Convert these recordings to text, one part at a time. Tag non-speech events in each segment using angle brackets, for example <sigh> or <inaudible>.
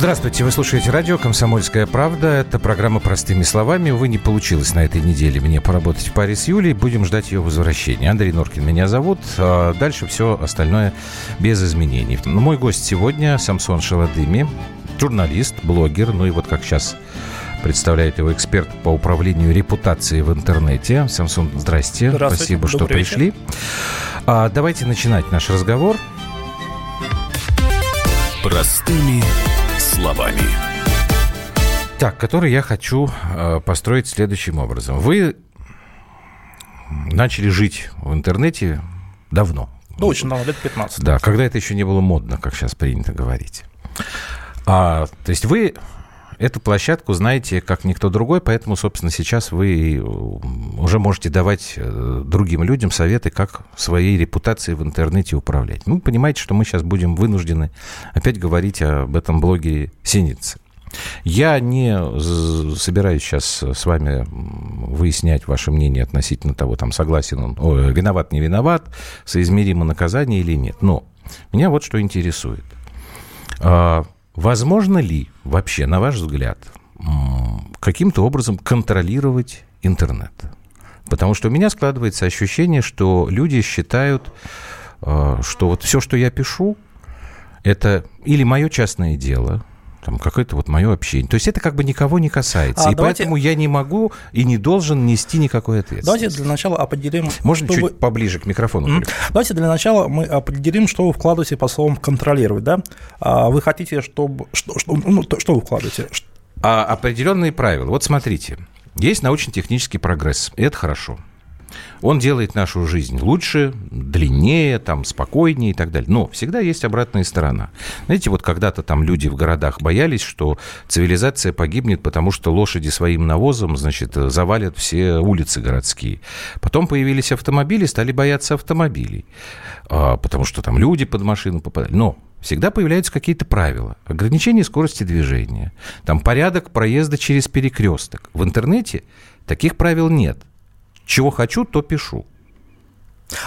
Здравствуйте, вы слушаете радио «Комсомольская правда». Это программа «Простыми словами». Увы, не получилось на этой неделе мне поработать в паре с Юлей. Будем ждать ее возвращения. Андрей Норкин меня зовут. А дальше все остальное без изменений. Мой гость сегодня Самсон Шаладыми, журналист, блогер. Ну и вот как сейчас представляет его эксперт по управлению репутацией в интернете. Самсон, здрасте. Спасибо, что Добрый пришли. А, давайте начинать наш разговор. Простыми словами. Так, который я хочу э, построить следующим образом. Вы начали жить в интернете давно. Ну, очень давно, лет 15. Да, когда это еще не было модно, как сейчас принято говорить. А, то есть вы эту площадку знаете как никто другой, поэтому, собственно, сейчас вы уже можете давать э, другим людям советы, как своей репутацией в интернете управлять. Ну, понимаете, что мы сейчас будем вынуждены опять говорить об этом блогере Синице. Я не собираюсь сейчас с вами выяснять ваше мнение относительно того, там, согласен он, ой, виноват, не виноват, соизмеримо наказание или нет. Но меня вот что интересует. Возможно ли вообще, на ваш взгляд, каким-то образом контролировать интернет? Потому что у меня складывается ощущение, что люди считают, э, что вот все, что я пишу, это или мое частное дело, там какое-то вот мое общение. То есть это как бы никого не касается. А, и давайте- поэтому я не могу и не должен нести никакой ответственности. Давайте для начала определим... Можно что чуть вы- поближе к микрофону? М. Филипп? Давайте для начала мы определим, что вы вкладываете по словам контролировать, да? А Вы хотите, чтобы... Что, что, ну, то- что вы вкладываете? А определенные правила. Вот смотрите, есть научно-технический прогресс, и это хорошо. Он делает нашу жизнь лучше, длиннее, там, спокойнее и так далее. Но всегда есть обратная сторона. Знаете, вот когда-то там люди в городах боялись, что цивилизация погибнет, потому что лошади своим навозом, значит, завалят все улицы городские. Потом появились автомобили, стали бояться автомобилей, а, потому что там люди под машину попадали. Но всегда появляются какие-то правила. Ограничение скорости движения, там порядок проезда через перекресток. В интернете таких правил нет. Чего хочу, то пишу.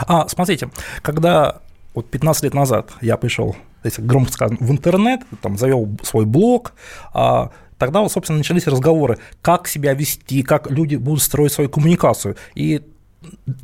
А, смотрите, когда вот 15 лет назад я пришел, если громко сказано, в интернет, там, завел свой блог, а, тогда, вот, собственно, начались разговоры, как себя вести, как люди будут строить свою коммуникацию. И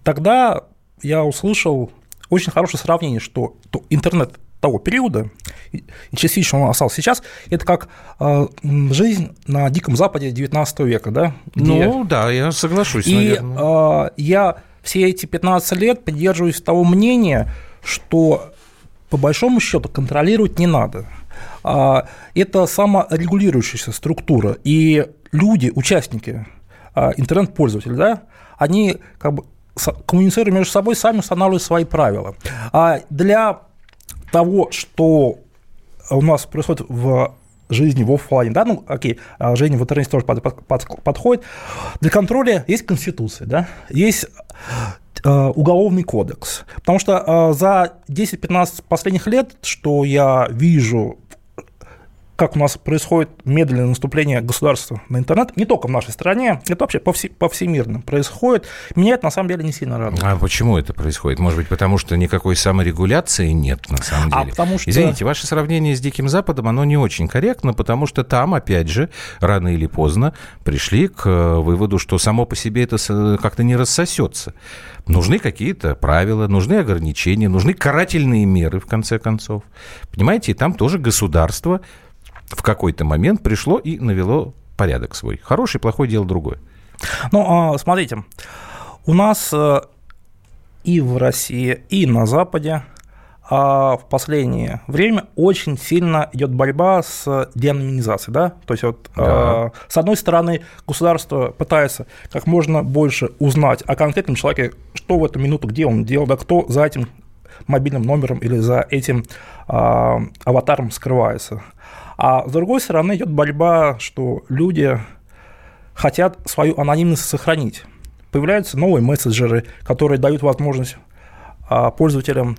тогда я услышал очень хорошее сравнение, что то- интернет того периода, и частично он остался сейчас, это как э, жизнь на Диком Западе 19 века, да? где- Ну, да, я соглашусь, и наверное. а, я все эти 15 лет придерживаюсь того мнения, что по большому счету контролировать не надо. А, Это саморегулирующаяся структура, и люди, участники, а, интернет-пользователи, да, они как бы коммуницируя между собой, сами устанавливают свои правила. А для того, что у нас происходит в жизни в офлайне, да, ну, окей, а жизнь в интернете тоже под- под- под- подходит. Для контроля есть конституция, да, есть э, уголовный кодекс. Потому что э, за 10-15 последних лет, что я вижу как у нас происходит медленное наступление государства на интернет, не только в нашей стране, это вообще повсе- повсемирно происходит, меня это на самом деле не сильно радует. А почему это происходит? Может быть, потому что никакой саморегуляции нет, на самом А деле? потому что- Извините, ваше сравнение с Диким Западом, оно не очень корректно, потому что там, опять же, рано или поздно пришли к э, выводу, что само по себе это с- как-то не рассосется. Нужны какие-то правила, нужны ограничения, нужны карательные меры, в конце концов. Понимаете, и там тоже государство в какой-то момент пришло и навело порядок свой. Хороший, плохой дело другое. Ну, а, смотрите, у нас э, и в России, и на Западе а, в последнее время очень сильно идет борьба с деанонимизацией, да, то есть вот Да. э, с одной стороны государство пытается как можно больше узнать о конкретном человеке, что в эту минуту, где он делал, да, кто за этим мобильным номером или за этим а, аватаром скрывается. А с другой стороны идет борьба, что люди хотят свою анонимность сохранить. Появляются новые мессенджеры, которые дают возможность а, пользователям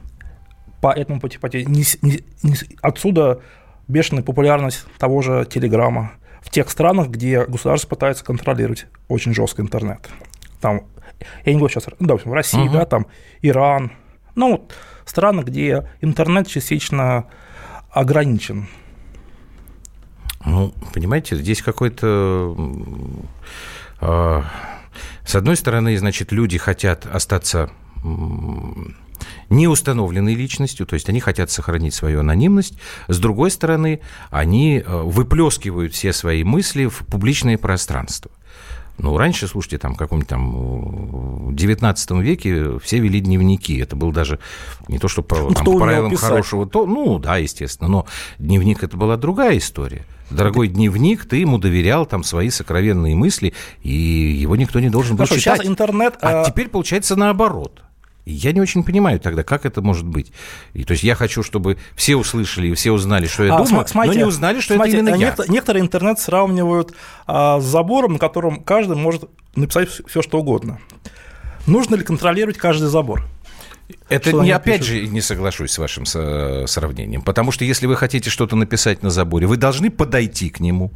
по этому пути пойти. Отсюда бешеная популярность того же Телеграма в тех странах, где государство пытается контролировать очень жестко интернет. Там, я не говорю сейчас, ну, допустим, России, Мгм. да, там Иран, ну, страны, где интернет частично ограничен. Ну, понимаете, здесь какой-то... Э, с одной стороны, значит, люди хотят остаться неустановленной личностью, то есть они хотят сохранить свою анонимность. С другой стороны, они э, выплескивают все свои мысли в публичное пространство. Ну, раньше, слушайте, там, в каком-нибудь там 19 веке все вели дневники. Это был даже не то, что по, ну, там, по правилам хорошего, то, ну, да, естественно, но дневник это была другая история. Дорогой дневник, ты ему доверял там свои сокровенные мысли, и его никто не должен был Хорошо, читать. Сейчас интернет... А, а теперь получается наоборот. Я не очень понимаю тогда, как это может быть. И, то есть я хочу, чтобы все услышали и все узнали, что я а, думаю, смотрите, но не узнали, что смотрите, это именно некотор- я. Некоторые интернет сравнивают а, с забором, на котором каждый может написать все, что угодно. Нужно ли контролировать каждый забор? Это не, опять же, не соглашусь с вашим сравнением, потому что если вы хотите что-то написать на заборе, вы должны подойти к нему,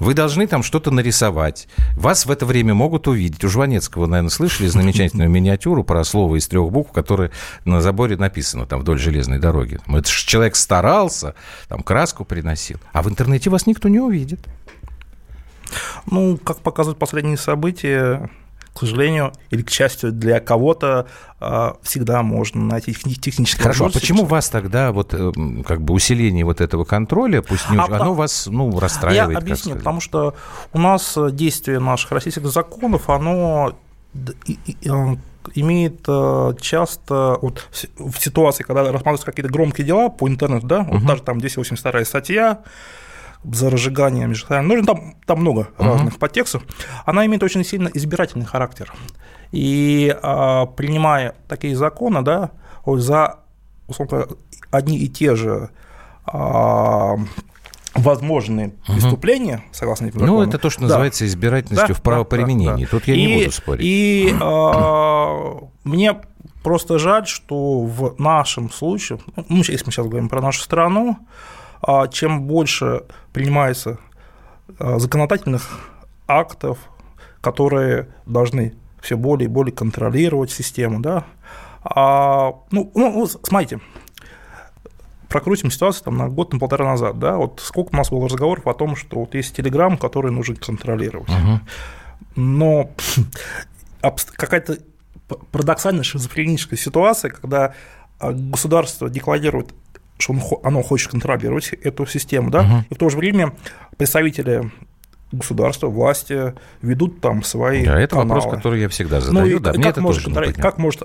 вы должны там что-то нарисовать. Вас в это время могут увидеть. У Жванецкого, наверное, слышали замечательную миниатюру про слово из трех букв, которое на заборе написано там вдоль железной дороги. Это же человек старался, там краску приносил, а в интернете вас никто не увидит. Ну, как показывают последние события, к сожалению, или к счастью для кого-то, а, всегда можно найти технические Хорошо, а почему вас тогда вот э, как бы усиление вот этого контроля, пусть не, а, оно вас ну, расстраивает? Я объясню, потому что у нас действие наших российских законов, оно имеет э, часто вот в ситуации, когда рассматриваются какие-то громкие дела по интернету, да, угу. вот даже там 282 статья, за разжигание межнациональных, ну, там, там много uh-huh. разных подтекстов, она имеет очень сильно избирательный характер. И а, принимая такие законы, да, за условно, одни и те же а, возможные угу. преступления, согласно этим законам. Ну, это то, что называется да. избирательностью да, в правоприменении. Да, да. Тут я и, не буду спорить. И а, мне просто жаль, что в нашем случае, ну, если мы сейчас говорим про нашу страну, чем больше принимается а, законодательных актов, которые должны все более и более контролировать систему, да, а, ну, ну, смотрите, прокрутим ситуацию там, на год, на полтора назад, да, вот сколько у нас было разговоров о том, что вот есть Телеграм, который нужно контролировать. Угу. Но <laughs> какая-то парадоксальная шизофреническая ситуация, когда а, государство декларирует что он, оно хочет контролировать эту систему, да, угу. и в то же время представители государства, власти ведут там свои да, это каналы. вопрос, который я всегда задаю. Ну, да, как, это может, тоже как может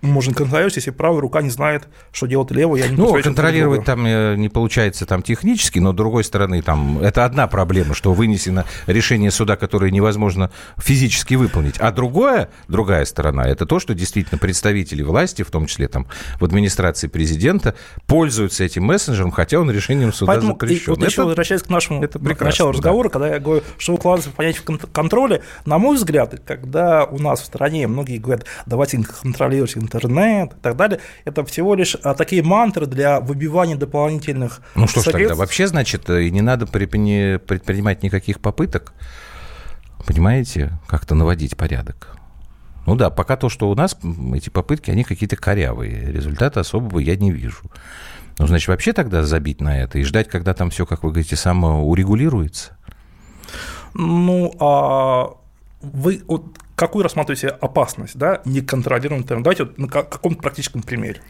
можно контролировать, если правая рука не знает, что делать левая. Я не ну, контролировать там э, не получается там технически, но, с другой стороны, там это одна проблема, что вынесено решение суда, которое невозможно физически выполнить. А другое, другая сторона, это то, что действительно представители власти, в том числе там в администрации президента, пользуются этим мессенджером, хотя он решением суда Поэтому, запрещен. вот это, еще возвращаясь к нашему это началу разговора, да. когда я говорю, что укладывается в понятие контроля, на мой взгляд, когда у нас в стране многие говорят, давайте контролировать интернет и так далее, это всего лишь а, такие мантры для выбивания дополнительных Ну что ж тогда, вообще, значит, и не надо предпринимать никаких попыток, понимаете, как-то наводить порядок. Ну да, пока то, что у нас, эти попытки, они какие-то корявые. Результата особого я не вижу. Ну, значит, вообще тогда забить на это и ждать, когда там все, как вы говорите, само урегулируется? Ну, а вы вот какую рассматриваете опасность, да, неконтролируемый интернет? Давайте вот на каком-то практическом примере.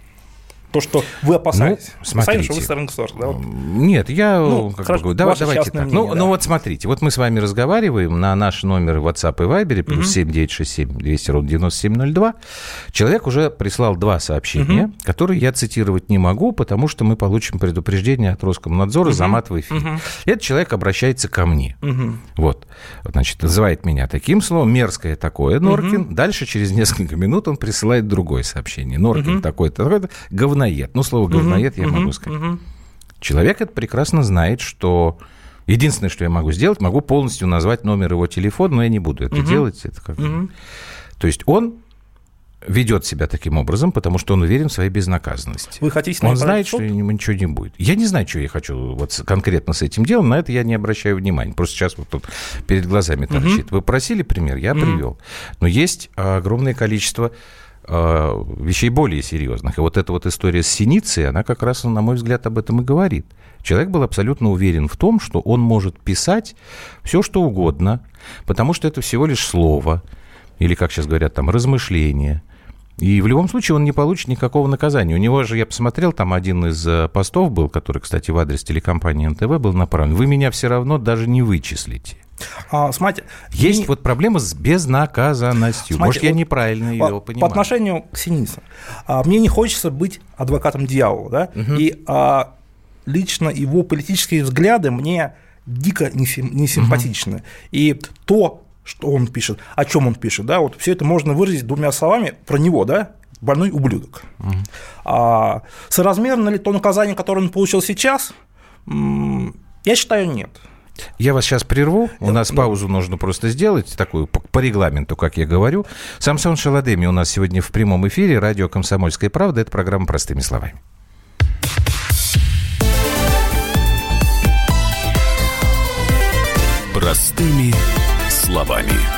То, что вы опасаетесь. Ну, смотрите. что вы государства. Да? Вот. Нет, я ну, как хорошо, бы, давай, давайте так. Мнение, ну, ну да. ну вот смотрите, вот мы с вами разговариваем на наш номер WhatsApp и Viber, плюс угу. 7967 200 ровно 9702. Человек уже прислал два сообщения, угу. которые я цитировать не могу, потому что мы получим предупреждение от Роскомнадзора угу. за мат в эфире. Угу. Этот человек обращается ко мне. Угу. Вот. Значит, называет меня таким словом, мерзкое такое, Норкин. Угу. Дальше, через несколько минут, он присылает другое сообщение. Норкин угу. такой-то, такой-то, говно говноед. Ну, слово говноед угу, я угу, могу сказать. Угу. Человек это прекрасно знает, что единственное, что я могу сделать, могу полностью назвать номер его телефона, но я не буду это угу. делать. Это как... угу. То есть он ведет себя таким образом, потому что он уверен в своей безнаказанности. Вы хотите Он знает, что ничего не будет. Я не знаю, что я хочу вот конкретно с этим делом, на это я не обращаю внимания. Просто сейчас вот тут перед глазами торчит. Угу. Вы просили пример, я угу. привел. Но есть огромное количество вещей более серьезных. И вот эта вот история с Синицей, она как раз, на мой взгляд, об этом и говорит. Человек был абсолютно уверен в том, что он может писать все, что угодно, потому что это всего лишь слово, или, как сейчас говорят, там, размышление. И в любом случае он не получит никакого наказания. У него же, я посмотрел, там один из э, постов был, который, кстати, в адрес телекомпании НТВ был направлен. Вы меня все равно даже не вычислите. А, смотрите, Есть не... вот проблема с безнаказанностью. Смотрите, Может, я неправильно ее по, понимаю. По отношению к Синице. А, мне не хочется быть адвокатом дьявола. Да? Угу. И а, лично его политические взгляды мне дико несимпатичны. Угу. И то, что он пишет, о чем он пишет, да, вот все это можно выразить двумя словами про него, да, больной ублюдок. Угу. А, соразмерно ли то наказание, которое он получил сейчас? Я считаю, нет. Я вас сейчас прерву. У нас паузу нужно просто сделать, такую по, по регламенту, как я говорю. Самсон Шаладеми у нас сегодня в прямом эфире. Радио «Комсомольская правда». Это программа «Простыми словами». Простыми словами.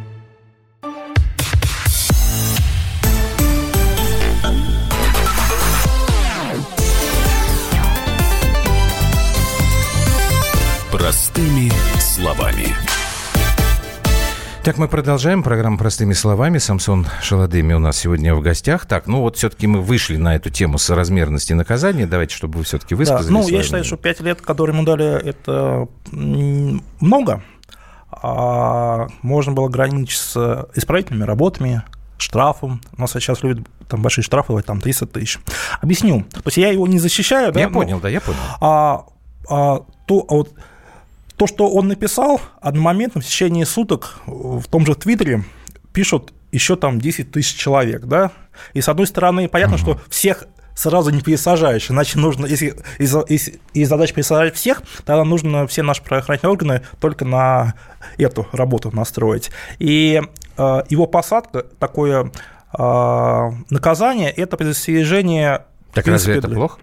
Простыми словами. Так, мы продолжаем программу «Простыми словами». Самсон Шаладеми у нас сегодня в гостях. Так, ну вот все-таки мы вышли на эту тему соразмерности наказания. Давайте, чтобы вы все-таки высказались. Да, ну, я считаю, что 5 лет, которые ему дали, это много. А можно было ограничиться исправительными работами, штрафом. У нас сейчас любят там большие штрафы, там 300 тысяч. Объясню. То есть я его не защищаю. Я да, понял, но, да, я понял. А, а, то, а вот то, что он написал, одномоментно в течение суток в том же Твиттере пишут еще там 10 тысяч человек, да, и с одной стороны, понятно, угу. что всех сразу не пересажаешь, иначе нужно, если из, из, из задач пересажать всех, тогда нужно все наши правоохранительные органы только на эту работу настроить. И э, его посадка, такое э, наказание, это предостережение... Так разве это плохо?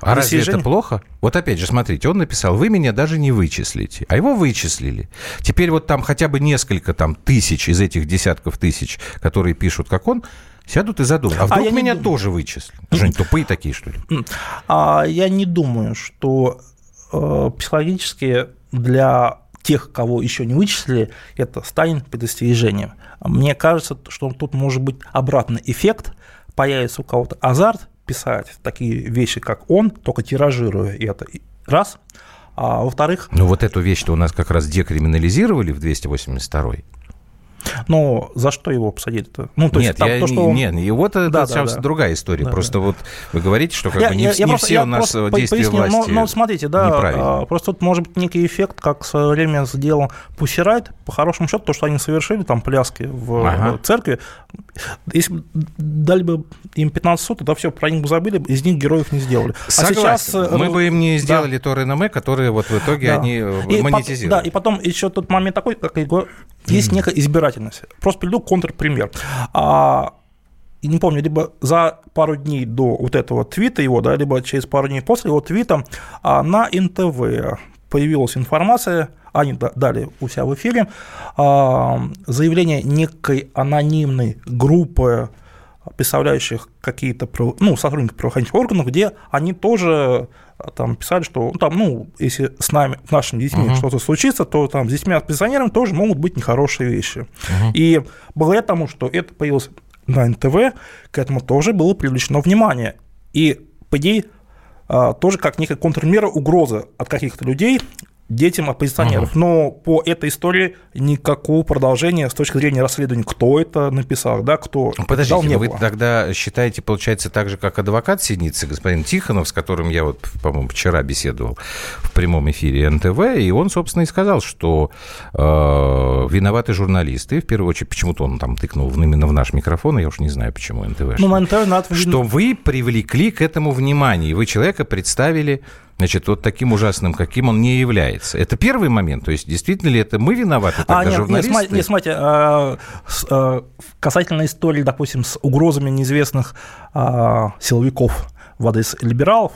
А разве это плохо? Вот опять же, смотрите, он написал, вы меня даже не вычислите, а его вычислили. Теперь вот там хотя бы несколько там тысяч из этих десятков тысяч, которые пишут, как он, сядут и задумают. А вдруг а меня не... тоже вычислят? Что они тупые такие, что ли? А я не думаю, что э, психологически для тех, кого еще не вычислили, это станет предостережением. Мне кажется, что тут может быть обратный эффект, появится у кого-то азарт, писать такие вещи, как он, только тиражируя это. Раз. А во-вторых... Ну вот эту вещь-то у нас как раз декриминализировали в 282-й. Но за что его посадили-то? Ну, то нет, есть, я, то, что он... нет, его это да, да, да. другая история. Да, просто да. вот вы говорите, что как я, бы не, я, не просто, все у нас действия поясню, власти но смотрите, да, а, просто тут может быть некий эффект, как в свое время сделал Пусирайт. По хорошему счету, то, что они совершили, там пляски в ага. церкви, если дали бы им 15 суток, то все, про них бы забыли, из них героев не сделали. Согласен. А сейчас... Э, Мы бы им не сделали да. то реноме, которые вот в итоге да. они э, и монетизируют. По, да, и потом еще тот момент такой, как я есть некая избирательность. Просто приведу контрпример. А, не помню, либо за пару дней до вот этого твита его, да, либо через пару дней после его твита а, на НТВ появилась информация, они дали у себя в эфире, а, заявление некой анонимной группы представляющих какие-то ну, сотрудников правоохранительных органов, где они тоже там писали, что ну, там, ну, если с нами, с нашими детьми uh-huh. что-то случится, то там с детьми пенсионерами тоже могут быть нехорошие вещи. Uh-huh. И благодаря тому, что это появилось на НТВ, к этому тоже было привлечено внимание. И, по идее, а, тоже как некая контрмера угрозы от каких-то людей детям оппозиционеров. Ага. Но по этой истории никакого продолжения с точки зрения расследования, кто это написал, да, кто Подождите, дал, не вы было. тогда считаете, получается, так же, как адвокат Синицы, господин Тихонов, с которым я вот, по-моему, вчера беседовал в прямом эфире НТВ, и он, собственно, и сказал, что э, виноваты журналисты, в первую очередь, почему-то он там тыкнул именно в наш микрофон, я уж не знаю, почему НТВ. Ну, НТВ надо... что вы привлекли к этому внимание, вы человека представили значит, вот таким ужасным, каким он не является. Это первый момент. То есть, действительно ли это мы виноваты, тогда А, нет, нет, журналисты? сма- нет, смотрите, а, с- а, касательно истории, допустим, с угрозами неизвестных а, силовиков в адрес либералов,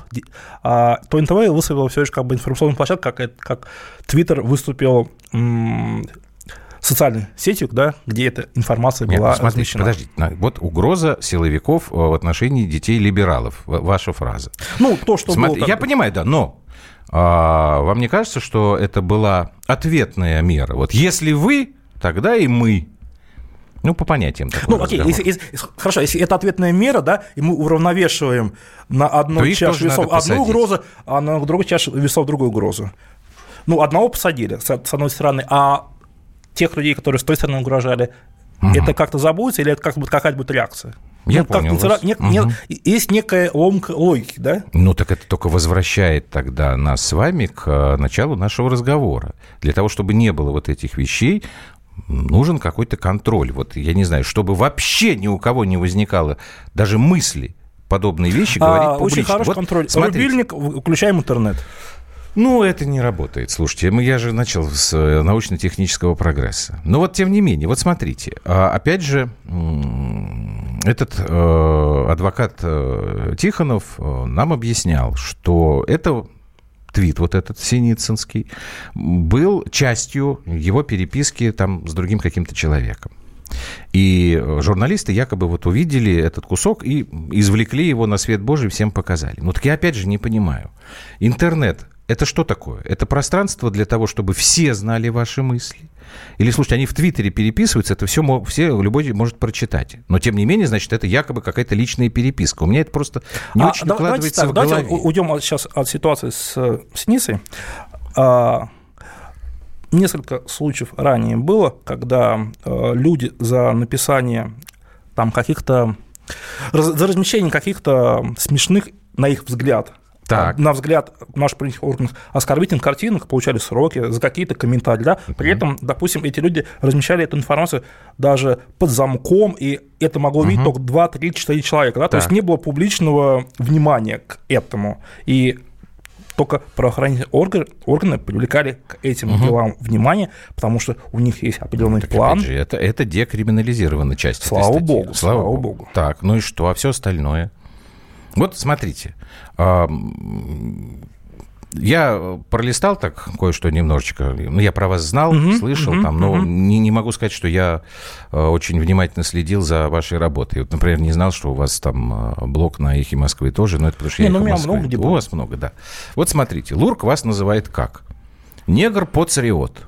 а, то НТВ выставило все лишь как бы информационную площадку, как, как Твиттер выступил м, социальной сетью, да, где эта информация Нет, была ну, смотрите, размещена. подождите. Вот угроза силовиков э, в отношении детей-либералов. Ваша фраза. Ну, то, что Смотри, было... как я понимаю, да, но а, вам не кажется, что это была ответная мера? Вот если вы, тогда и мы. Ну, по понятиям Ну, окей, если, если- хорошо, если это ответная мера, да, и мы уравновешиваем на То их чаше тоже весов одну посадить. угрозу, а на другой чаше весов другую угрозу. Ну, одного посадили, с одной стороны, а тех людей, которые с той стороны угрожали, это как-то забудется или это как будет какая-то будет реакция? Я Ну, как понял литера- вас. нет- Мгм. нет- есть некая ломка логики, да? Ну, так это только возвращает тогда нас с вами к э, началу нашего разговора. Для того, чтобы не было вот этих вещей, нужен какой-то контроль. Вот я не знаю, чтобы вообще ни у кого не возникало даже мысли подобные вещи говорить А, публично. очень хороший Вот контроль. смотрите. Рубильник, включаем интернет. Ну, это не работает. Слушайте, я же начал с э, научно-технического прогресса. Но вот тем не менее, вот смотрите, а, опять же, этот э, адвокат э, Тихонов э, нам объяснял, что это твит вот этот синицынский был частью его переписки там с другим каким-то человеком. И журналисты якобы вот увидели этот кусок и извлекли его на свет Божий, всем показали. Ну так я опять же не понимаю. Интернет – это что такое? Это пространство для того, чтобы все знали ваши мысли? Или, слушайте, они в Твиттере переписываются, это все, все любой может прочитать. Но, тем не менее, значит, это якобы какая-то личная переписка. У меня это просто не А, очень да- укладывается в давайте, так, голове. давайте уйдем от- сейчас от ситуации с, с Ницей. А, несколько случаев ранее было, когда э, люди за написание там каких-то за размещение каких-то смешных, на их взгляд, Так. на взгляд наших правительственных органов, оскорбительных картинок получали сроки за какие-то комментарии. Да? При этом, допустим, эти люди размещали эту информацию даже под замком, и это могло видеть только 2, 3, 4 человека. Да? То есть не было публичного внимания к этому. И только правоохранительные органы, органы привлекали к этим делам внимание, потому что у них есть определенный Так, план. же, это, это декриминализирована часть этой Слава статьи. богу, слава богу. Так, ну и что, а все остальное? Вот смотрите, я пролистал так кое-что немножечко. Ну, я про вас знал, слышал там, но не, не могу сказать, что я э, очень внимательно следил за вашей работой. Вот, например, не знал, что у вас там э, блог на «Эхе Москвы» тоже, но это потому что Не, я ну, «Эхо у меня Москвы». много где У вас много, да. Вот смотрите, Лурк вас называет как? Негр-поцариот.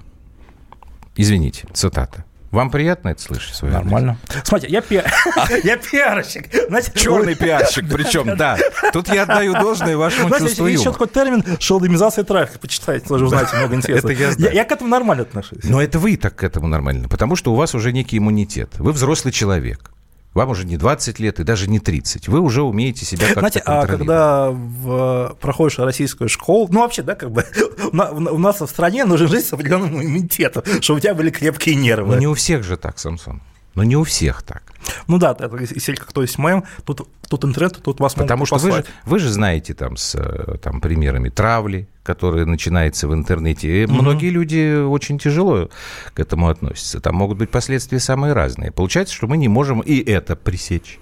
Извините, цитата. Вам приятно это слышать? адрес? Нормально. Смотрите, я, пи- <laughs> я пиарщик. Знаете, Черный пиарщик, <laughs> причем, да. Тут я отдаю должное вашему Знаете, чувству есть еще юмора. такой термин шелдемизация трафика. Почитайте, тоже узнаете много интересного. Это я знаю. Я к этому нормально отношусь. Но это вы так к этому нормально, потому что у вас уже некий иммунитет. Вы взрослый человек. Вам уже не 20 лет и даже не 30. Вы уже умеете себя как-то Знаете, а когда в, проходишь российскую школу, ну вообще, да, как бы у <laughs> на- у нас в стране нужно жить с определенным иммунитетом, чтобы у тебя были крепкие нервы. Ну, не у всех же так, Самсон. Но не у всех так. Ну да, это если кто есть мем, тут, тут интернет, тут вас Потому что вы же, вы же знаете там с э, там, примерами травли, которые начинается в интернете. И Многие люди очень тяжело к этому относятся. Там могут быть последствия самые разные. Получается, что мы не можем и это пресечь.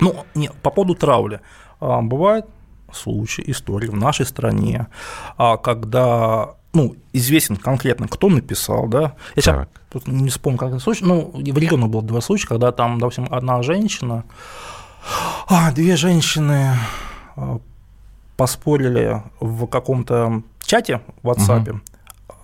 Ну, нет, по поводу травли. А, Бывают случаи, истории в нашей стране, а, когда ну, известен конкретно, кто написал, да. Я Так. Тут не вспомню, как это случай, ну, в регионах было два случая, когда там, допустим, одна женщина, а, две женщины а, поспорили в каком-то чате в WhatsApp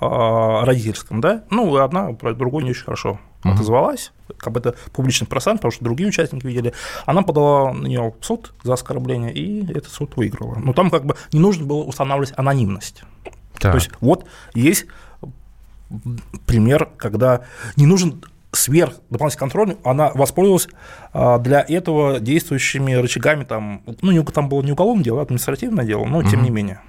а, родительском, да, ну, одна про другую не очень хорошо отозвалась, как бы это публичный пространство, потому что другие участники видели, она подала на нее в суд за оскорбление, и этот суд выиграла. Но там как бы не нужно было устанавливать анонимность. Так. То есть вот есть пример, когда не нужен сверх дополнительный контроль, она воспользовалась а, для этого действующими рычагами, там, ну, не, там было не уголовное дело, а административное дело, но тем не менее.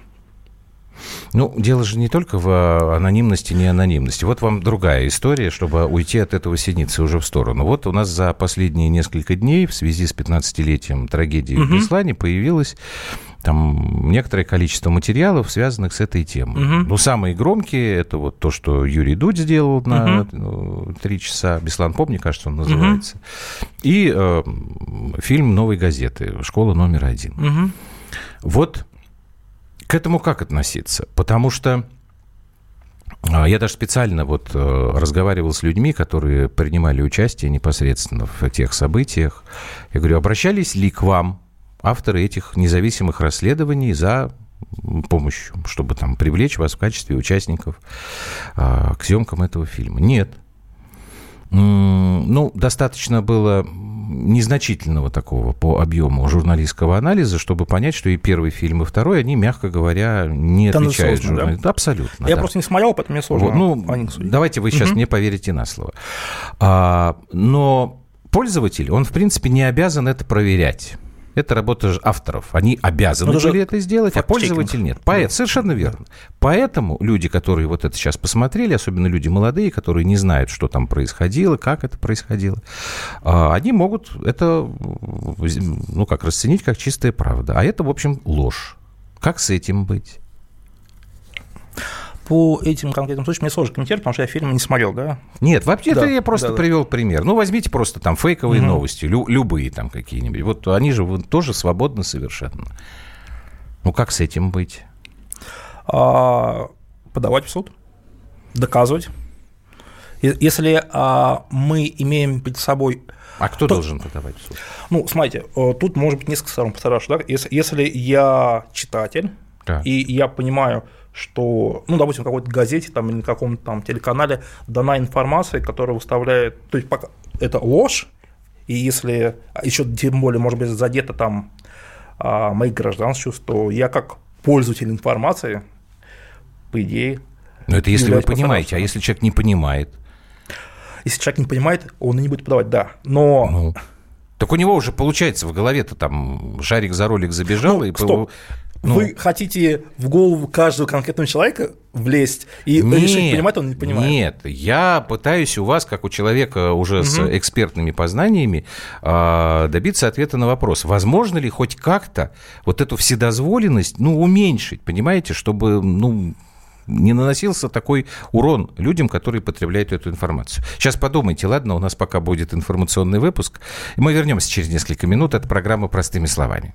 Ну, дело же не только в э, анонимности, не анонимности. Вот вам другая история, чтобы уйти от этого синицы уже в сторону. Вот у нас за последние несколько дней в связи с 15-летием трагедии в Беслане появилась там некоторое количество материалов, связанных с этой темой. Мгм. Ну, самые громкие это вот то, что Юрий Дудь сделал на ну, три часа. Беслан Поп, мне кажется, он называется. И э, фильм «Новой газеты. Школа номер один». Мгм. Вот к этому как относиться? Потому что а, я даже специально вот э, разговаривал с людьми, которые принимали участие непосредственно в тех событиях. Я говорю, обращались ли к вам авторы этих независимых расследований за помощью, чтобы там привлечь вас в качестве участников а, к съемкам этого фильма? Нет. Ну, достаточно было незначительного такого по объему журналистского анализа, чтобы понять, что и первый фильм, и второй, они, мягко говоря, не отвечают Тенденциозно, да? журналистам. Абсолютно. Я да. просто не смотрел, поэтому мне сложно Вот, ну, давайте вы сейчас Мгм. мне поверите на слово. А, но пользователь, он, в принципе, не обязан это проверять. Это работа же авторов. Они обязаны Ну, это же были это сделать, а пользователь нет. Поэт, совершенно верно. Поэтому люди, которые вот это сейчас посмотрели, особенно люди молодые, которые не знают, что там происходило, как это происходило, а, они могут это, ну как, расценить как чистая правда. А это, в общем, ложь. Как с этим быть? По этим конкретным случаям мне сложно комментировать, потому что я фильм не смотрел, да? Нет, вообще Да, я просто да, да. привел пример. Ну, возьмите просто там фейковые Мгм. новости, лю- любые там какие-нибудь. Вот они же тоже свободны совершенно. Ну, как с этим быть? А, подавать в суд, доказывать. Если а, мы имеем перед собой А кто То- должен подавать в суд? Ну, смотрите, э, тут может быть несколько сторон постараюсь, да? Если, если я читатель, Так. и я понимаю, что, ну, допустим, в какой-то газете там, или на каком-то там телеканале дана информация, которая выставляет, то есть пока это ложь, и если еще тем более, может быть, задето там а, моих гражданских чувств, то я как пользователь информации, по идее, Ну, это если вы понимаете, а если человек не понимает? если человек не понимает, он и не будет подавать, да. Но Ну, так у него уже получается в голове-то там шарик за ролик забежал Ну, и... стоп. Ну, Вы хотите в голову каждого конкретного человека влезть и решить, понимает он не понимает? Нет, я пытаюсь у вас, как у человека уже с экспертными познаниями, а, добиться ответа на вопрос, возможно ли хоть как-то вот эту вседозволенность, ну, уменьшить, понимаете, чтобы, ну, не наносился такой урон людям, которые потребляют эту информацию. Сейчас подумайте, ладно, у нас пока будет информационный выпуск. И мы вернемся через несколько минут. Это программа «Простыми словами».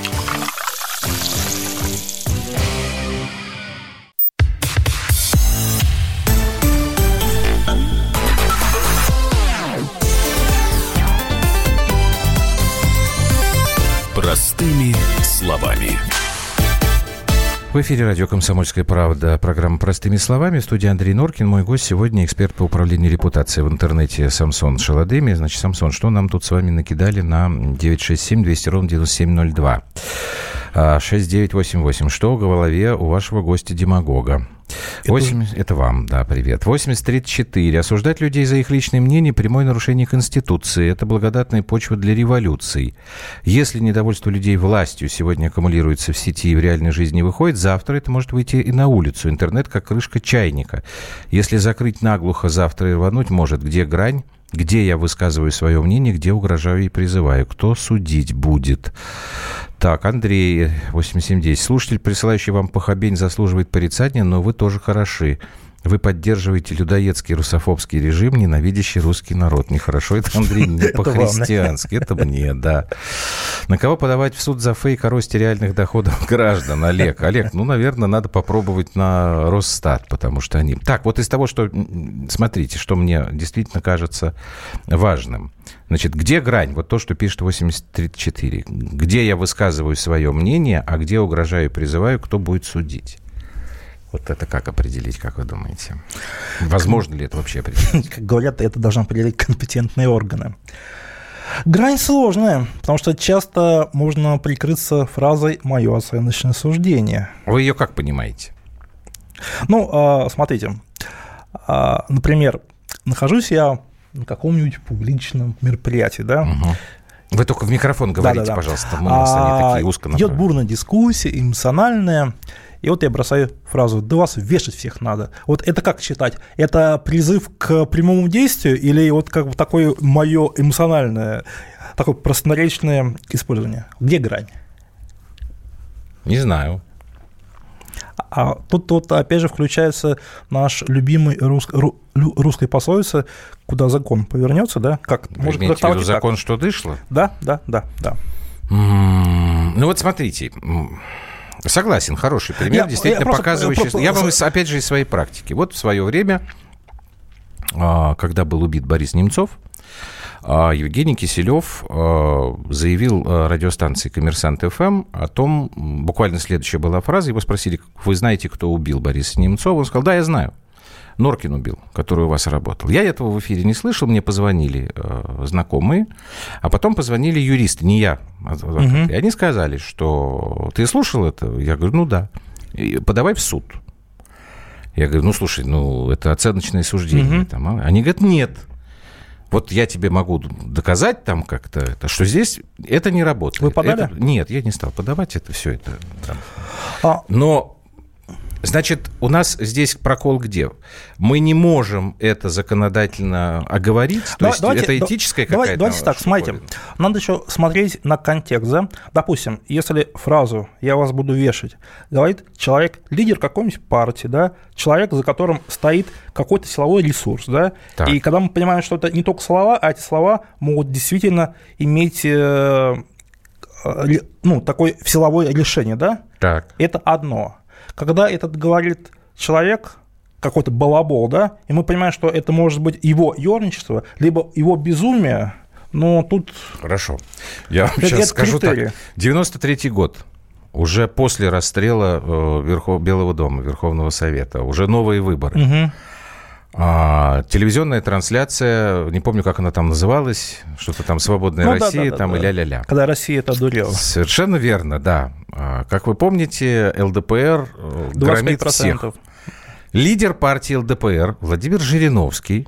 В эфире радио «Комсомольская правда». Программа «Простыми словами». В студии Андрей Норкин. Мой гость сегодня эксперт по управлению репутацией в интернете Самсон Шаладеми. Значит, Самсон, что нам тут с вами накидали на 967 200 ровно 9702? А, 6988. Что в голове у вашего гостя-демагога? 80... Это вам, да, привет. 8034. Осуждать людей за их личное мнение – прямое нарушение Конституции. Это благодатная почва для революций. Если недовольство людей властью сегодня аккумулируется в сети и в реальной жизни не выходит, завтра это может выйти и на улицу. Интернет как крышка чайника. Если закрыть наглухо завтра и рвануть может, где грань? Где я высказываю свое мнение, где угрожаю и призываю? Кто судить будет? Так, Андрей, 8710. Слушатель, присылающий вам похабень, заслуживает порицания, но вы тоже хороши. Вы поддерживаете людоедский русофобский режим, ненавидящий русский народ. Нехорошо это, Андрей, не <laughs> по-христиански. Это мне, да. На кого подавать в суд за фейк о росте реальных доходов <laughs> граждан, Олег? Олег, ну, наверное, надо попробовать на Росстат, потому что они... Так, вот из того, что... Смотрите, что мне действительно кажется важным. Значит, где грань? Вот то, что пишет 8034. Где я высказываю свое мнение, а где угрожаю и призываю, кто будет судить? Вот это как определить, как вы думаете? Возможно ли это вообще определить? Как говорят, это должны определить компетентные органы. Грань сложная, потому что часто можно прикрыться фразой «моё оценочное суждение». Вы ее как понимаете? Ну, а, смотрите, а, например, нахожусь я на каком-нибудь публичном мероприятии, да, Угу. Вы только в микрофон говорите, Да-да-да. пожалуйста. Мы у нас они такие узко Идет бурная дискуссия, эмоциональная. И вот я бросаю фразу «да вас вешать всех надо». Вот это как читать? Это призыв к прямому действию или вот как бы такое мое эмоциональное, такое простонаречное использование? Где грань? Не знаю. А тут, тут опять же включается наш любимый рус, ру- русской пословица, куда закон повернется, да? Как Вы может имеете в виду и так. закон, что дышло? Да, да, да, да. М, Ну вот смотрите, согласен, хороший пример, Я- действительно я просто- показывающий. просто- Я вам, опять же, из своей практики. Вот в свое время, а, когда был убит Борис Немцов, а, Евгений Киселев а, заявил радиостанции «Коммерсант ФМ» о том, буквально следующая была фраза, его спросили, вы знаете, кто убил Бориса Немцова? Он сказал, да, я знаю. Норкин убил, который у вас работал. Я этого в эфире не слышал, мне позвонили э, знакомые, а потом позвонили юристы, не я, а адвокаты. И они сказали, что ты слушал это? Я говорю, ну да. И подавай в суд. Я говорю, ну слушай, ну это оценочное суждение. Там, а?» Они говорят, нет. Вот я тебе могу доказать там как-то, это, что здесь это не работает. Вы подали? Это- нет, я не стал подавать это все это. там. А, Но, значит, у нас здесь прокол где? Мы не можем это законодательно оговорить, то Да- есть давайте- это да- этическая давай- какая-то Давайте так, смотрите, штуковина? надо еще смотреть на контекст, да? Допустим, если фразу «я вас буду вешать» говорит человек, лидер какой-нибудь партии, да, человек, за которым стоит какой-то силовой ресурс, да, Так. и когда мы понимаем, что это не только слова, а эти слова могут действительно иметь э, э, ну, такое силовое решение, да, Так. это одно. Когда этот говорит человек, какой-то балабол, да, и мы понимаем, что это может быть его ерничество, либо его безумие, но тут Хорошо. Я вам Это- сейчас это скажу критерии. так. 93-й год. Уже после расстрела э, Верхов- Белого дома, Верховного Совета. Уже новые выборы. мгм, А, телевизионная трансляция, не помню, как она там называлась, что-то там «Свободная Ну Россия», да, да, там да. и ля-ля-ля. когда Россия это одурела. Совершенно верно, да. А, Как вы помните, ЛДПР э, громит всех. 25%. Лидер партии ЛДПР Владимир Жириновский,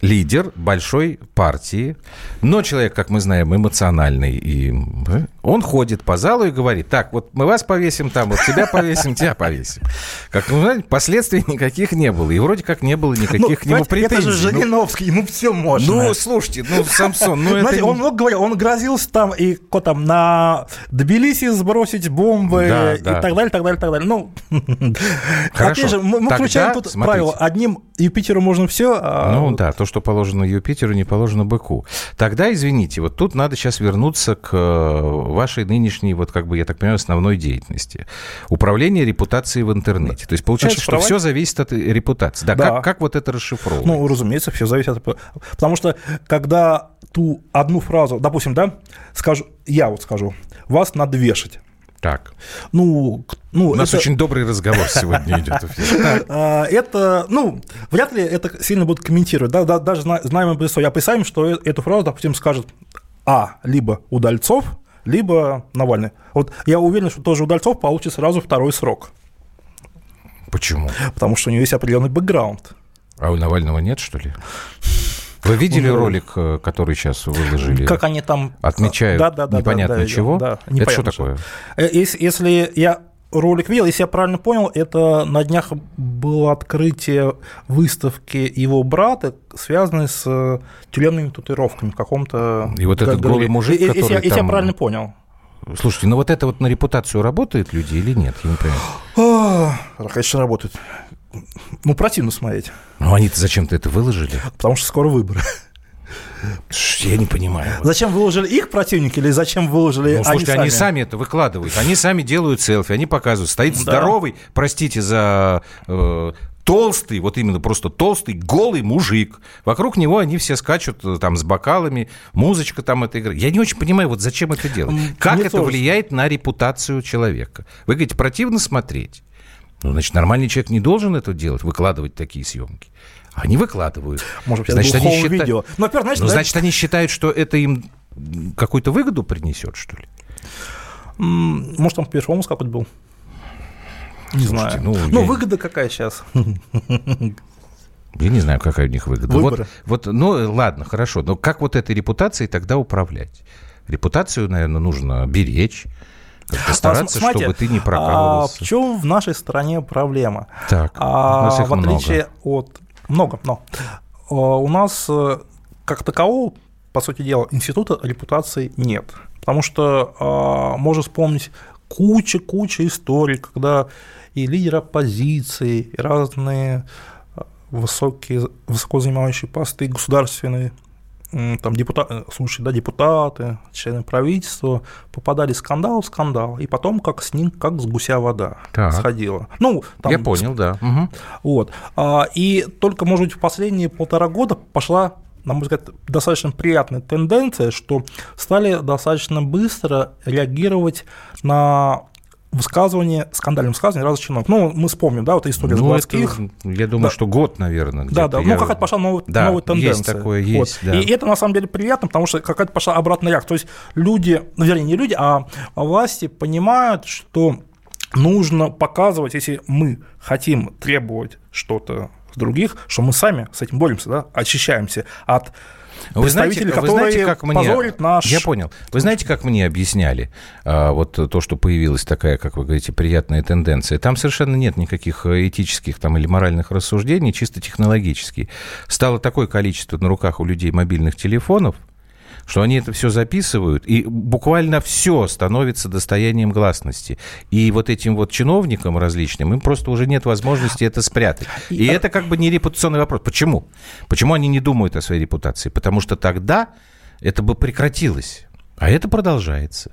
лидер большой партии, но человек, как мы знаем, эмоциональный. И э, он ходит по залу и говорит, так, вот мы вас повесим там, вот тебя повесим, тебя повесим. Как вы знаете, последствий никаких не было. И вроде как не было никаких Ну, к нему понимаете, это претензий. же Ну, Жириновский, ему все можно. Ну, слушайте, ну, Самсон, ну это... Знаете, не- он много говорил, он грозился там и ко там на Тбилиси сбросить бомбы Да, и да. так далее, так далее, так далее. Ну, <laughs> Хорошо. опять же, мы, мы Тогда включаем тут смотрите. правило: одним Юпитеру можно все, а Ну да, то, что положено Юпитеру, не положено быку. Тогда, извините, вот тут надо сейчас вернуться к э, вашей нынешней, вот как бы, я так понимаю, основной деятельности. Управление репутацией в интернете. То есть получается, что все зависит от э, репутации. Да, Да. Как, как вот это расшифровывать? Ну, разумеется, все зависит от... Потому что, когда ту одну фразу, допустим, да, скажу, я вот скажу, вас надо вешать. Так, Ну, ну у нас это, очень добрый разговор сегодня идет. <laughs> а, это, ну, вряд ли это сильно будут комментировать. Да, да, даже зна- знаем лицо. Я представим, что э- эту фразу, допустим, скажет А, либо Удальцов, либо Навальный. Вот я уверен, что тоже Удальцов получит сразу второй срок, Почему? потому что у него есть определенный бэкграунд. А у Навального нет, что ли? <laughs> Вы видели ролик, э, который сейчас выложили? Как они там... Отмечают Да, да, да, непонятно да, да, чего? да, это непонятно что такое? Э, Если, если я ролик видел, если я правильно понял, это на днях было открытие выставки его брата, связанной с э, тюремными татуировками в каком-то... И вот этот голый мужик, Э, э, если, который если там- я правильно понял. Слушайте, ну вот это вот на репутацию работает люди или нет? Я не понимаю. Конечно, работают. Ну, противно смотреть. Ну, они-то зачем-то это выложили? Потому что скоро выборы. Я не понимаю. Зачем выложили их противники или зачем выложили Ну, слушайте, они они сами? сами это выкладывают. Они сами делают селфи, они показывают. Стоит Да. здоровый, простите за э, толстый, вот именно просто толстый, голый мужик. Вокруг него они все скачут э, там с бокалами, музычка там это играет. Я не очень понимаю, вот зачем это делать. Как мне это тоже. влияет на репутацию человека? Вы говорите, противно смотреть. Ну, значит, нормальный человек не должен это делать, выкладывать такие съемки. Они выкладывают. Может быть, значит, это они считают- видео. Ну, во-первых, знаете, ну, да, значит, они считают, что это им какую-то выгоду принесет, что ли? может, там перформанс какой-то был? Не Слушайте, знаю. ну, Ну, я- выгода какая сейчас? Я не знаю, какая у них выгода. Выборы. Вот, вот, ну, ладно, хорошо. Но как вот этой репутацией тогда управлять? Репутацию, наверное, нужно беречь, как-то стараться, А, смотрите, чтобы ты не А прокалывался. в чем в нашей стране проблема? Так, у А, нас их в много. отличие от... Много, но. А, У нас э, как такового, по сути дела, института репутации нет. Потому что а, можно вспомнить куча-куча историй, когда и лидеры оппозиции, и разные а, высокие, высоко занимающие посты государственные, там депутаты, слушай, да, депутаты, члены правительства попадали скандал в скандал, и потом как с ним, как с гуся вода Так. сходила. Ну, там Я понял, да. Мгм. вот. А, И только, может быть, в последние полтора года пошла, на мой взгляд, достаточно приятная тенденция, что стали достаточно быстро реагировать на высказывания, скандальные высказывания разных чиновников. Ну, мы вспомним, да, вот история Ну, это, Заводских. я думаю, Да. что год, наверное. Да, да, где-то. ну Я- какая-то пошла новая, Да, новая тенденция. есть такое, есть, Вот. да. И это на самом деле приятно, потому что какая-то пошла обратная реакция. То есть люди, ну, вернее, не люди, а власти понимают, что нужно показывать, если мы хотим требовать что-то с других, что мы сами с этим боремся, да, очищаемся от Вы знаете, вы знаете, как мне... наш... Я понял. Вы знаете, как мне объясняли а, вот то, что появилась такая, как вы говорите, приятная тенденция? Там совершенно нет никаких э, этических там, или моральных рассуждений, чисто технологические. Стало такое количество на руках у людей мобильных телефонов, что они это все записывают, и буквально все становится достоянием гласности. И вот этим вот чиновникам различным, им просто уже нет возможности это спрятать. И это как бы не репутационный вопрос. Почему? Почему они не думают о своей репутации? Потому что тогда это бы прекратилось. А это продолжается.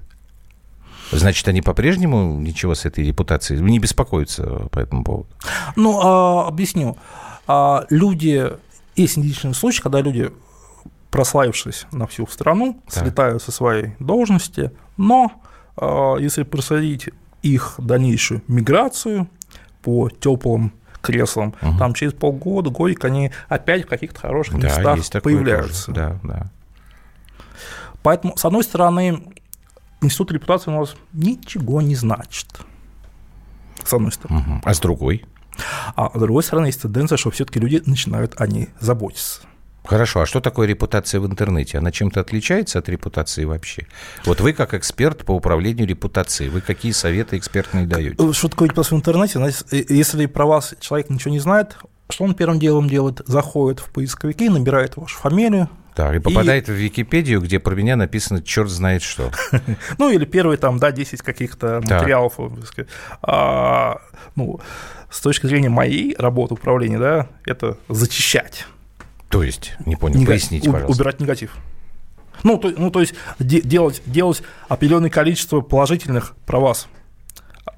Значит, они по-прежнему ничего с этой репутацией не беспокоятся по этому поводу. Ну, а, объясню. А, люди, есть единичный случай, когда люди, прославившись на всю страну, Так. слетают со своей должности, но а, если проследить их дальнейшую миграцию по теплым креслам, Мгм. там через полгода, годик они опять в каких-то хороших Да, местах появляются. тоже. Да, да. Поэтому, с одной стороны, институт репутации у нас ничего не значит. С одной стороны. Мгм. А с другой? А с другой стороны, есть тенденция, что все-таки люди начинают о ней заботиться. Хорошо, а что такое репутация в интернете? Она чем-то отличается от репутации вообще? Вот вы как эксперт по управлению репутацией, вы какие советы экспертные даете? Э, Что такое репутация в интернете? Знаете, э, если про вас человек ничего не знает, что он первым делом делает? Заходит в поисковики, набирает вашу фамилию, Так, и попадает в Википедию, где про меня написано черт знает что. <laughs> ну или первые там, да, 10 каких-то материалов. э. А, ну, с точки зрения моей работы управления, да, это зачищать. То есть, не понял, Нега- поясните, пожалуйста. Убирать негатив. Ну, то, ну, то есть де- делать, делать определенное количество положительных про вас.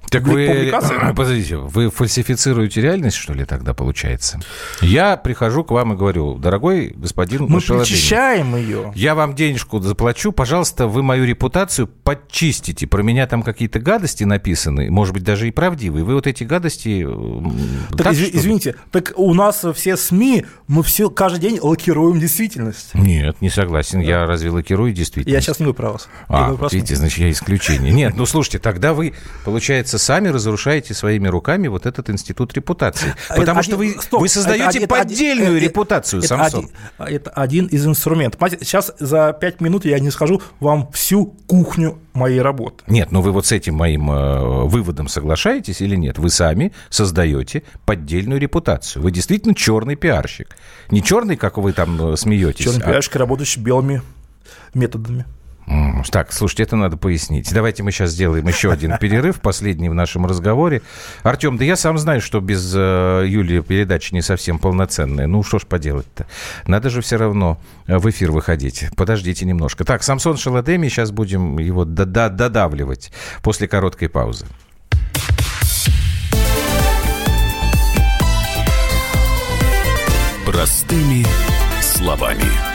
Так вы, публикации. подождите, вы фальсифицируете реальность, что ли, тогда получается? Я прихожу к вам и говорю, дорогой господин Мы причащаем ее. я вам денежку заплачу, пожалуйста, вы мою репутацию подчистите. Про меня там какие-то гадости написаны, может быть, даже и правдивые. Вы вот эти гадости... м, Так, так, изв- извините, так у нас все СМИ, мы все каждый день лакируем действительность. Нет, не согласен. Я разве лакирую действительно? Я сейчас не говорю про вас. А, вот видите, значит, я исключение. Нет, ну слушайте, тогда вы, получается, сами разрушаете своими руками вот этот институт репутации. <laughs> Потому это что вы, один- стоп, вы это создаете это поддельную э, э, репутацию, это Самсон. один- Это один из инструментов. Сейчас за пять минут я не скажу вам всю кухню моей работы. Нет, ну вы вот с этим моим э, выводом соглашаетесь или нет? Вы сами создаете поддельную репутацию. Вы действительно черный пиарщик. Не черный, как вы там э, смеетесь. Черный а- пиарщик, работающий белыми методами. Так, слушайте, это надо пояснить. Давайте мы сейчас сделаем еще один перерыв, последний в нашем разговоре. Артем, да я сам знаю, что без э, Юлии передача не совсем полноценная. Ну, что ж поделать-то? Надо же все равно э, в эфир выходить. Подождите немножко. Так, Самсон Шаладеми, сейчас будем его додавливать после короткой паузы. Простыми словами.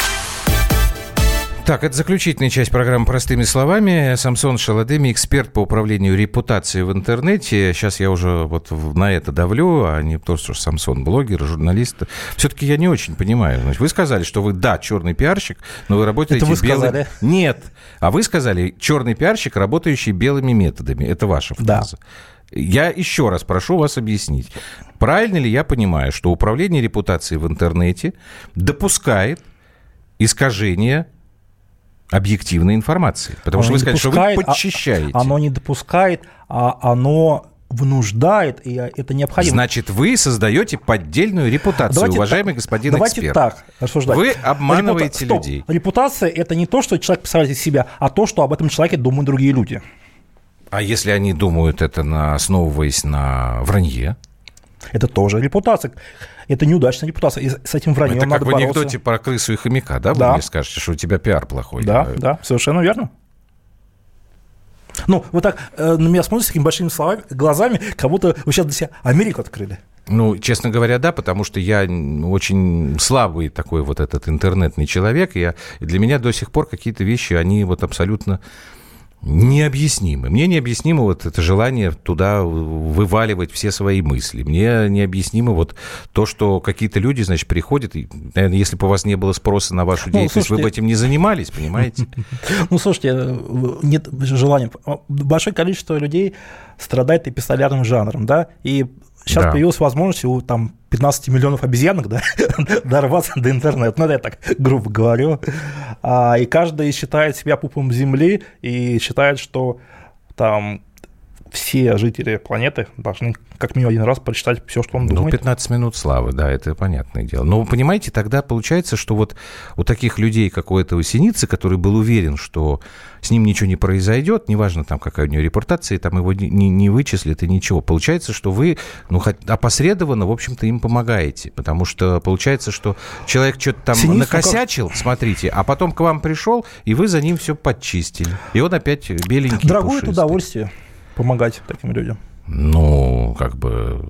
Так, это заключительная часть программы «Простыми словами». Самсон Шаладеми, эксперт по управлению репутацией в интернете. Сейчас я уже вот на это давлю, а не то, что Самсон блогер, журналист. Все-таки я не очень понимаю. Значит, вы сказали, что вы, да, черный пиарщик, но вы работаете это вы белым... сказали? Нет. А вы сказали, черный пиарщик, работающий белыми методами. Это ваша фраза. Да. Я еще раз прошу вас объяснить. Правильно ли я понимаю, что управление репутацией в интернете допускает искажение объективной информации. Потому оно что вы сказали, что вы подчищаете. А, оно не допускает, а оно внуждает, и это необходимо. Значит, вы создаете поддельную репутацию, давайте уважаемый так, господин давайте эксперт. так рассуждать. Вы обманываете Репута... людей. Стоп. Репутация – это не то, что человек представляет из себя, а то, что об этом человеке думают другие люди. А если они думают это, на, основываясь на вранье? Это тоже репутация. Это неудачная репутация. И с этим враньем Это надо как в бороться. анекдоте про крысу и хомяка, да? Да. Вы мне скажете, что у тебя пиар плохой. Да, да, совершенно верно. Ну, вы так э, на меня смотрите такими большими словами, глазами, как будто вы сейчас для себя Америку открыли. Ну, честно говоря, да, потому что я очень слабый такой вот этот интернетный человек. Я, и для меня до сих пор какие-то вещи, они вот абсолютно необъяснимы. Мне необъяснимо вот это желание туда вываливать все свои мысли. Мне необъяснимо вот то, что какие-то люди, значит, приходят, и, наверное, если бы у вас не было спроса на вашу деятельность, ну, слушайте, вы бы этим не занимались, понимаете? <laughs> Ну, слушайте, нет желания. Большое количество людей страдает эпистолярным жанром, да, и Сейчас да. появилась возможность у там 15 миллионов обезьянок да, <laughs> дорваться до интернета. Ну, это я так грубо говорю. А, и каждый считает себя пупом Земли и считает, что там все жители планеты должны как минимум один раз прочитать все, что он ну, думает. Ну, 15 минут славы, да, это понятное дело. Но понимаете, тогда получается, что вот у таких людей, как у этого Синицы, который был уверен, что с ним ничего не произойдет, неважно там, какая у него репутация, там его не, не вычислят и ничего. Получается, что вы, ну, хоть опосредованно, в общем-то, им помогаете, потому что получается, что человек что-то там Синицу накосячил, как... смотрите, а потом к вам пришел, и вы за ним все подчистили. И он опять беленький, Дорогое пушистый. удовольствие помогать таким людям. Ну, как бы,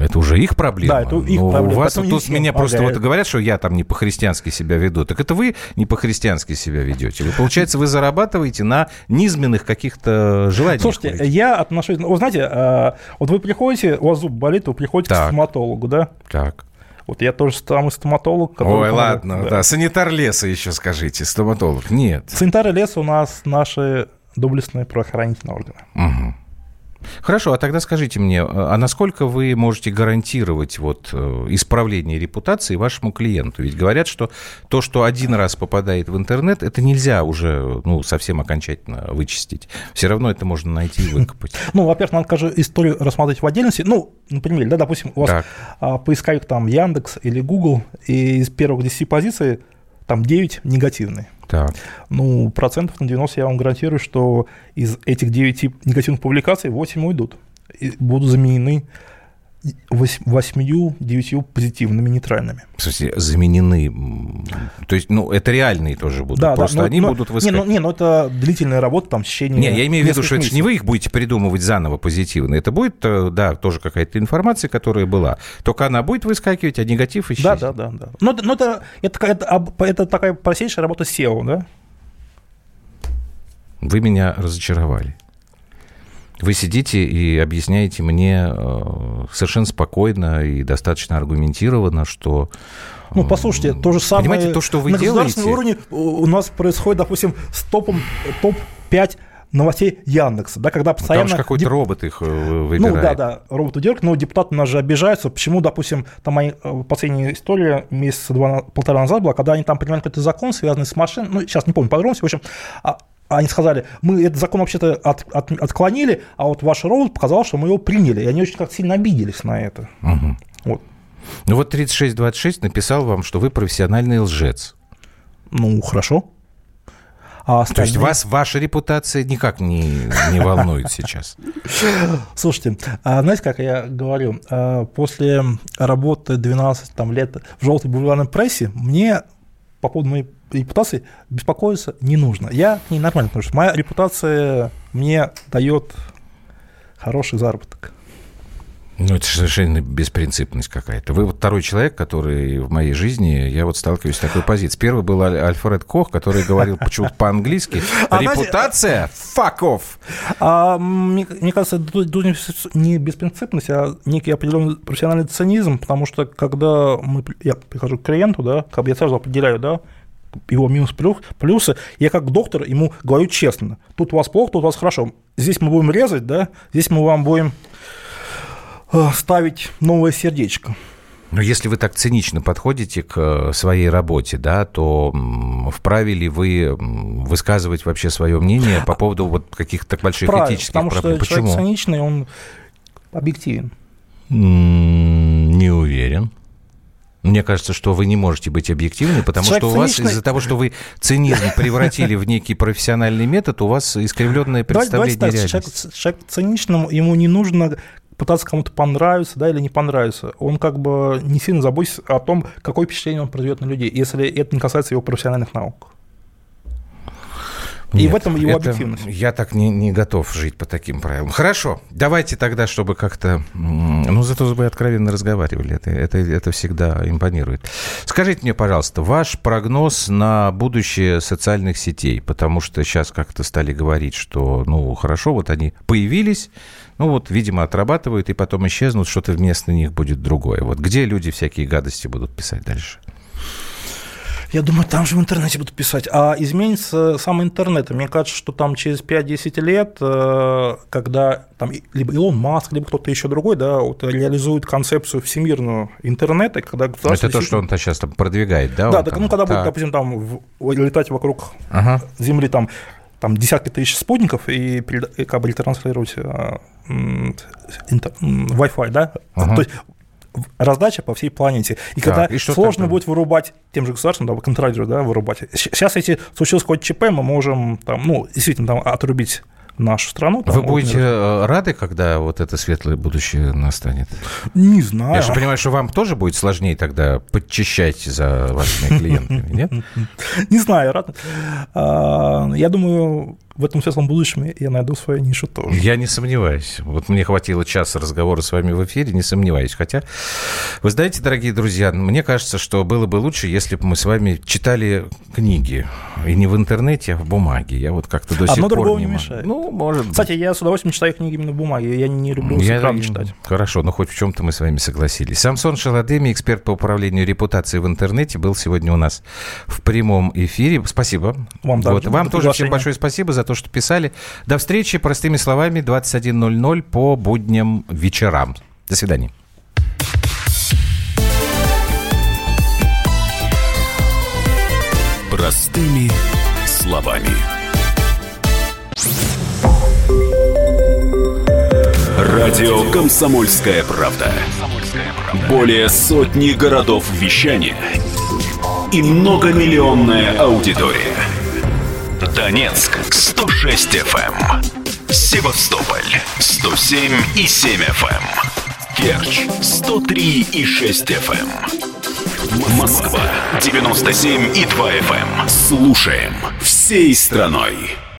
это уже их проблема. Да, это их Но проблема. У вас вот тут меня просто вот говорят, что я там не по-христиански себя веду. Так это вы не по-христиански себя ведете. Вы, получается, вы зарабатываете на низменных каких-то желаниях. Слушайте, ходить. я отношусь... Вы знаете, а, вот вы приходите, у вас зуб болит, вы приходите так. к стоматологу, да? Так. Вот я тоже самый стоматолог. Ой, ладно, да. да. Санитар леса еще скажите, стоматолог. Нет. Санитары леса у нас наши доблестные правоохранительные органы. Угу. Хорошо, а тогда скажите мне, а насколько вы можете гарантировать вот э, исправление репутации вашему клиенту? Ведь говорят, что то, что один раз попадает в интернет, это нельзя уже ну, совсем окончательно вычистить. Все равно это можно найти и выкопать. <laughs> Ну, во-первых, надо каждую историю рассматривать в отдельности. Ну, например, да, допустим, у вас. А, поисковик там Яндекс или Google, и из первых 10 позиций там 9 негативные. Так. Ну, процентов на 90 я вам гарантирую, что из этих 9 негативных публикаций 8 уйдут. И будут заменены восьмью, девятью позитивными, нейтральными. В смысле, заменены? То есть, ну, это реальные тоже будут, да, просто да, но, они но, будут выскакивать. Не, ну, не, ну, это длительная работа, там, в течение Не, я имею в виду, что месяцев. это не вы их будете придумывать заново позитивно. Это будет, э, да, тоже какая-то информация, которая была. Только она будет выскакивать, а негатив исчезнет. Да, да, да. да. Но, но это, это, это, это такая простейшая работа SEO, да? Вы меня разочаровали. Вы сидите и объясняете мне э, совершенно спокойно и достаточно аргументированно, что Ну, послушайте, то же самое Понимаете, то, что вы на делаете- уровне у нас происходит, допустим, с топом, топ-5 новостей Яндекса, да, когда Там постоянно... же какой-то деп- робот их э, Ну выбирает. да, да, роботы делают, но депутаты у нас же обижаются. Почему, допустим, там э, последняя история месяца два, полтора назад была, когда они там принимали какой-то закон, связанный с машиной, ну, сейчас не помню подробности, в общем, а- они сказали, мы этот закон вообще-то от- от- отклонили, а вот ваш робот показал, что мы его приняли. И они очень как сильно обиделись на это. Вот. Ну вот 3626 написал вам, что вы профессиональный лжец. Ну, хорошо. А То есть остальные- вас ваша репутация никак не, не волнует сейчас. Слушайте, а знаете, как я говорю, а, после работы 12 там, лет в желтой бульварной прессе мне по поводу моей репутации беспокоиться не нужно. Я к ней нормально отношусь. Моя репутация мне дает хороший заработок. Ну, это же совершенно беспринципность какая-то. Вы вот второй человек, который в моей жизни, я вот сталкиваюсь с такой позицией. Первый был Аль- Альфред Кох, который говорил <laughs> почему-то по-английски. А Репутация – fuck off. А мне, мне кажется, тут, тут не беспринципность, а некий определенный профессиональный цинизм, потому что когда мы, я прихожу к клиенту, да, как бы я сразу определяю, да, его минус плюс, плюсы, я как доктор ему говорю честно, тут у вас плохо, тут у вас хорошо, здесь мы будем резать, да, здесь мы вам будем э, ставить новое сердечко. Но если вы так цинично подходите к э, своей работе, да, то вправе ли вы высказывать вообще свое мнение по поводу вот каких-то больших Правильно, этических потому проблем? что человек Почему? циничный, он объективен. Не уверен. Мне кажется, что вы не можете быть объективны, потому Человек что у вас циничный- из-за того, что вы цинизм превратили в некий профессиональный метод, у вас искривленное Давайте, давайте представление так, реальности. человек, человек циничным, ему не нужно пытаться кому-то понравиться, да, или не понравиться. Он как бы не сильно заботится о том, какое впечатление он произведет на людей, если это не касается его профессиональных наук. И Нет, в этом его это- объективность. Я так не, не готов жить по таким правилам. Хорошо, давайте тогда, чтобы как-то... Ну, зато вы откровенно разговаривали. Это, это, это всегда импонирует. Скажите мне, пожалуйста, ваш прогноз на будущее социальных сетей, потому что сейчас как-то стали говорить, что, ну, хорошо, вот они появились, ну, вот, видимо, отрабатывают, и потом исчезнут, что-то вместо них будет другое. Вот где люди всякие гадости будут писать дальше? Я думаю, там же в интернете будут писать. А изменится сам интернет. Мне кажется, что там через 5-10 лет, э, когда там либо Илон Маск, либо кто-то еще другой, да, вот, реализует концепцию всемирного интернета, когда государство Это то, действительно- что он-то сейчас там продвигает, да? Да, он так, там? ну когда будет, Так. допустим, там в- летать вокруг Ага. Земли там, там десятки тысяч спутников и, и как бы транслировать э, Wi-Fi, да? Ага. То есть раздача по всей планете. И Так, когда и что сложно тогда? будет вырубать тем же государством, да, контролировать, да, вырубать. Сейчас, если случилось какое-то ЧП, мы можем там, ну, действительно, там, отрубить нашу страну. там, Вы будете мира. э, рады, когда вот это светлое будущее настанет? Не знаю. Я же понимаю, что вам тоже будет сложнее тогда подчищать за вашими клиентами, нет? <laughs> Не знаю, рад. А, Я думаю, в этом светлом будущем я найду свою нишу тоже. Я не сомневаюсь. Вот мне хватило часа разговора с вами в эфире, не сомневаюсь. Хотя, вы знаете, дорогие друзья, мне кажется, что было бы лучше, если бы мы с вами читали книги. И не в интернете, а в бумаге. Я вот как-то до Одно сих пор другому не мешает. Ну, может быть. Кстати, я с удовольствием читаю книги именно в бумаге. Я не люблю с экрана читать. Хорошо, но хоть в чем-то мы с вами согласились. Самсон Шаладеми, эксперт по управлению репутацией в интернете, был сегодня у нас в прямом эфире. Спасибо. Вам вот. Вам тоже всем большое спасибо за то, что писали. До встречи, простыми словами, 21.00 по будням вечерам. До свидания. Простыми словами. Радио «Комсомольская правда». Более сотни городов вещания и многомиллионная аудитория. Донецк. 106 FM, Севастополь. 107 и 7 FM, Керчь. 103 и 6 FM, Москва. 97 и 2 FM. Слушаем всей страной.